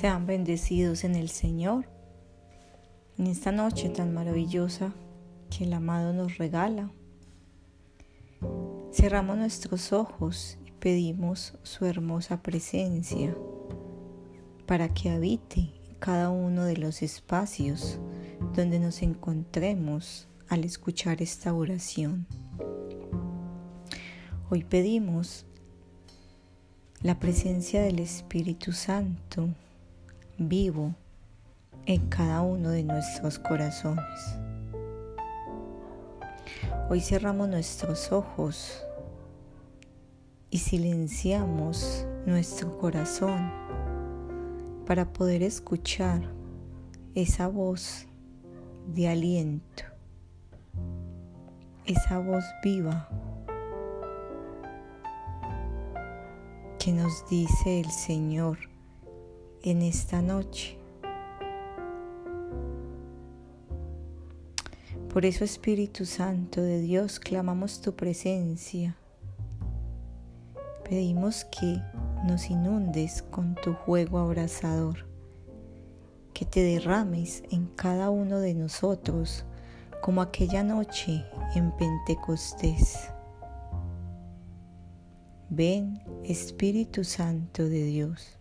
Sean bendecidos en el Señor. En esta noche tan maravillosa que el amado nos regala. Cerramos nuestros ojos y pedimos su hermosa presencia para que habite cada uno de los espacios donde nos encontremos al escuchar esta oración. Hoy pedimos la presencia del Espíritu Santo vivo en cada uno de nuestros corazones. Hoy cerramos nuestros ojos y silenciamos nuestro corazón para poder escuchar esa voz de aliento, esa voz viva que nos dice el Señor en esta noche. Por eso Espíritu Santo de Dios, clamamos tu presencia. Pedimos que nos inundes con tu juego abrazador, que te derrames en cada uno de nosotros como aquella noche en Pentecostés. Ven, Espíritu Santo de Dios.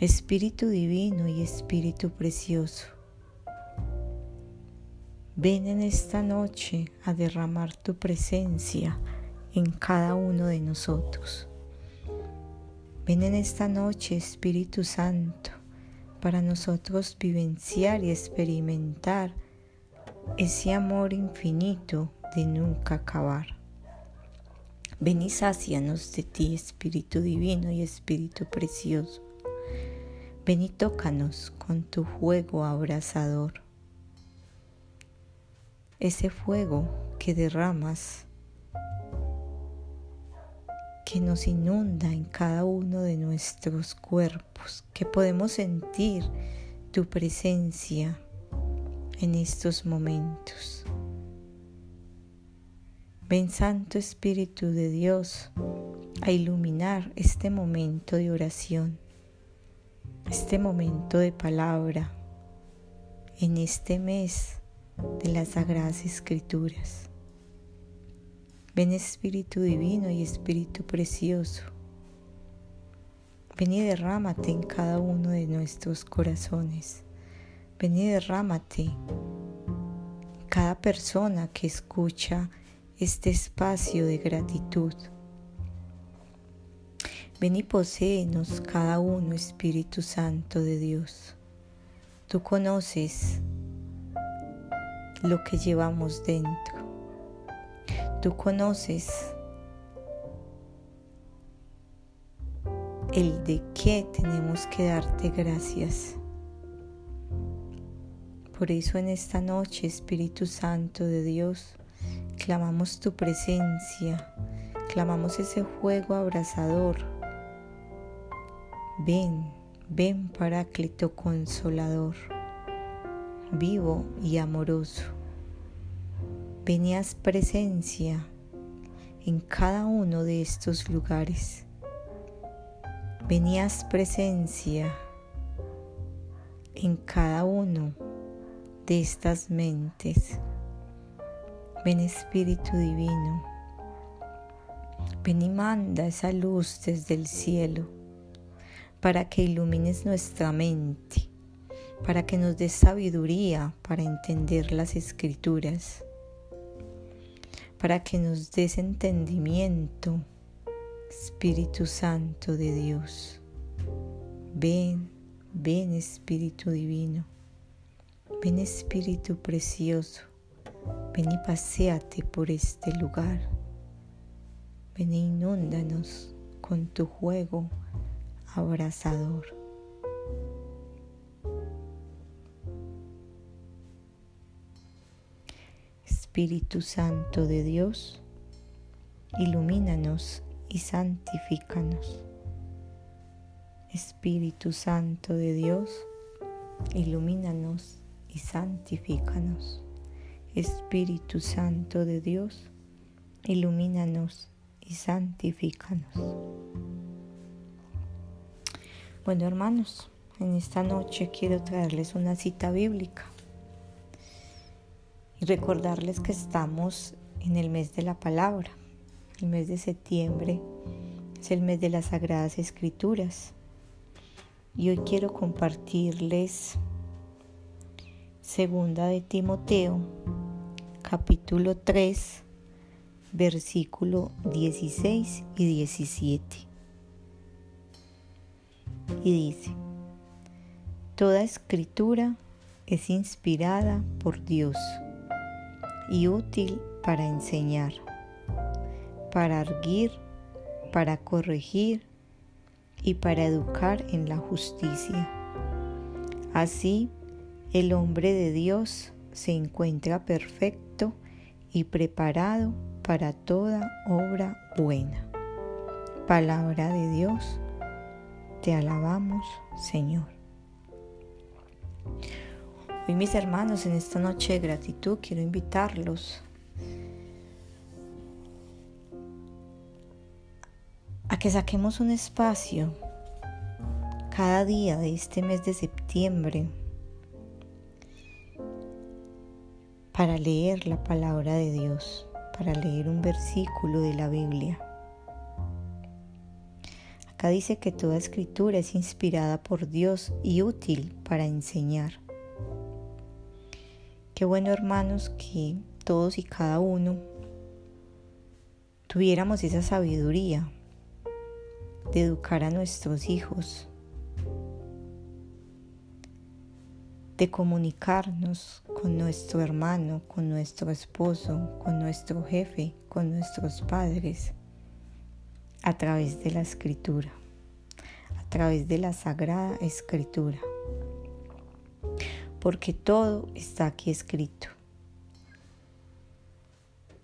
Espíritu Divino y Espíritu Precioso. Ven en esta noche a derramar tu presencia en cada uno de nosotros. Ven en esta noche, Espíritu Santo, para nosotros vivenciar y experimentar ese amor infinito de nunca acabar. Ven y sácianos de ti, Espíritu Divino y Espíritu Precioso. Ven y tócanos con tu fuego abrasador. Ese fuego que derramas, que nos inunda en cada uno de nuestros cuerpos, que podemos sentir tu presencia en estos momentos. Ven Santo Espíritu de Dios a iluminar este momento de oración este momento de palabra en este mes de las Sagradas Escrituras. Ven Espíritu Divino y Espíritu Precioso. Ven y derrámate en cada uno de nuestros corazones. Ven y derrámate en cada persona que escucha este espacio de gratitud Ven y poséenos cada uno, Espíritu Santo de Dios. Tú conoces lo que llevamos dentro. Tú conoces el de qué tenemos que darte gracias. Por eso en esta noche, Espíritu Santo de Dios, clamamos tu presencia, clamamos ese fuego abrasador Ven, ven Paráclito Consolador, vivo y amoroso. Venías presencia en cada uno de estos lugares. Venías presencia en cada uno de estas mentes. Ven Espíritu Divino. Ven y manda esa luz desde el cielo para que ilumines nuestra mente, para que nos des sabiduría para entender las escrituras, para que nos des entendimiento, Espíritu Santo de Dios. Ven, ven Espíritu Divino, ven Espíritu Precioso, ven y paséate por este lugar, ven e inúndanos con tu juego abrazador. Espíritu Santo de Dios, ilumínanos y santifícanos. Espíritu Santo de Dios, ilumínanos y santifícanos. Espíritu Santo de Dios, ilumínanos y santifícanos. Bueno hermanos, en esta noche quiero traerles una cita bíblica y recordarles que estamos en el mes de la palabra. El mes de septiembre es el mes de las Sagradas Escrituras. Y hoy quiero compartirles Segunda de Timoteo, capítulo 3, versículo 16 y 17. Y dice, Toda escritura es inspirada por Dios y útil para enseñar, para arguir, para corregir y para educar en la justicia. Así, el hombre de Dios se encuentra perfecto y preparado para toda obra buena. Palabra de Dios, te alabamos, Señor. Hoy mis hermanos, en esta noche de gratitud quiero invitarlos a que saquemos un espacio cada día de este mes de septiembre para leer la palabra de Dios, para leer un versículo de la Biblia. Acá dice que toda escritura es inspirada por Dios y útil para enseñar. Qué bueno hermanos que todos y cada uno tuviéramos esa sabiduría de educar a nuestros hijos, de comunicarnos con nuestro hermano, con nuestro esposo, con nuestro jefe, con nuestros padres, a través de la escritura, a través de la sagrada escritura porque todo está aquí escrito.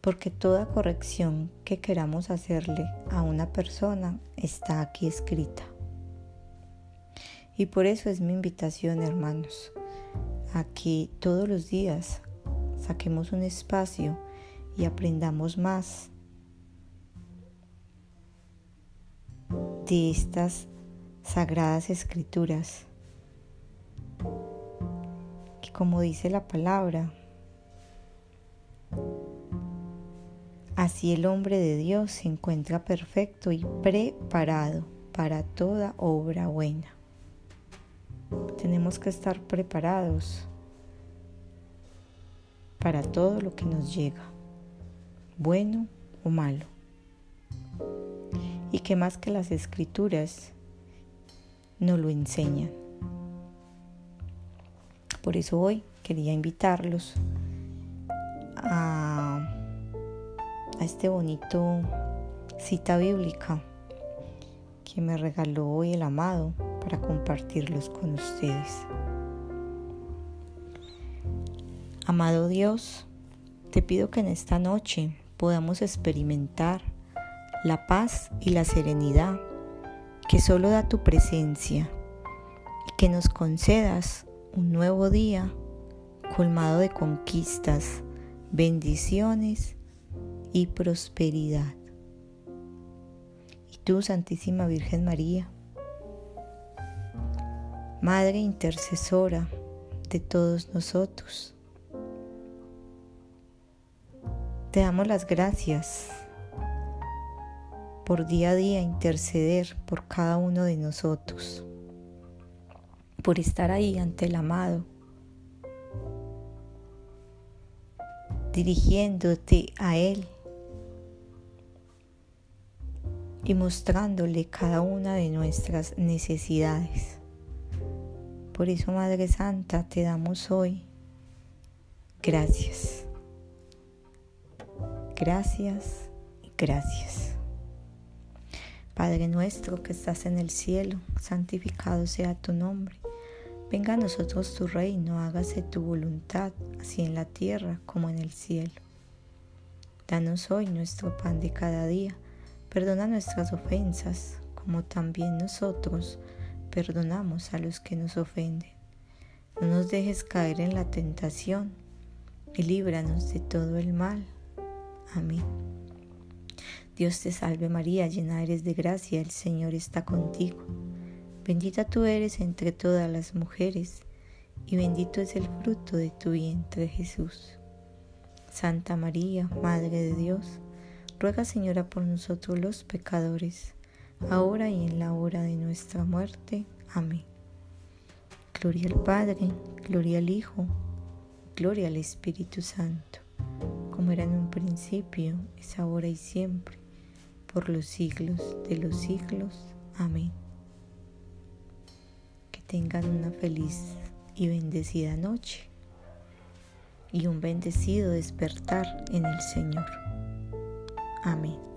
Porque toda corrección que queramos hacerle a una persona está aquí escrita. Y por eso es mi invitación, hermanos, a que todos los días saquemos un espacio y aprendamos más de estas sagradas escrituras como dice la palabra. Así el hombre de Dios se encuentra perfecto y preparado para toda obra buena. Tenemos que estar preparados para todo lo que nos llega, bueno o malo. Y que más que las escrituras nos lo enseñan. Por eso hoy quería invitarlos a, este bonito cita bíblica que me regaló hoy el amado para compartirlos con ustedes. Amado Dios, te pido que en esta noche podamos experimentar la paz y la serenidad que solo da tu presencia y que nos concedas un nuevo día colmado de conquistas, bendiciones y prosperidad. Y tú, Santísima Virgen María, Madre intercesora de todos nosotros, te damos las gracias por día a día interceder por cada uno de nosotros por estar ahí ante el amado, dirigiéndote a Él y mostrándole cada una de nuestras necesidades. Por eso, Madre Santa, te damos hoy gracias. Gracias y gracias. Padre nuestro que estás en el cielo, santificado sea tu nombre. Venga a nosotros tu reino, hágase tu voluntad, así en la tierra como en el cielo. Danos hoy nuestro pan de cada día. Perdona nuestras ofensas, como también nosotros perdonamos a los que nos ofenden. No nos dejes caer en la tentación y líbranos de todo el mal. Amén. Dios te salve María, llena eres de gracia, el Señor está contigo. Bendita tú eres entre todas las mujeres, y bendito es el fruto de tu vientre Jesús. Santa María, Madre de Dios, ruega Señora por nosotros los pecadores, ahora y en la hora de nuestra muerte. Amén. Gloria al Padre, gloria al Hijo, gloria al Espíritu Santo, como era en un principio, es ahora y siempre, por los siglos de los siglos. Amén tengan una feliz y bendecida noche y un bendecido despertar en el Señor. Amén.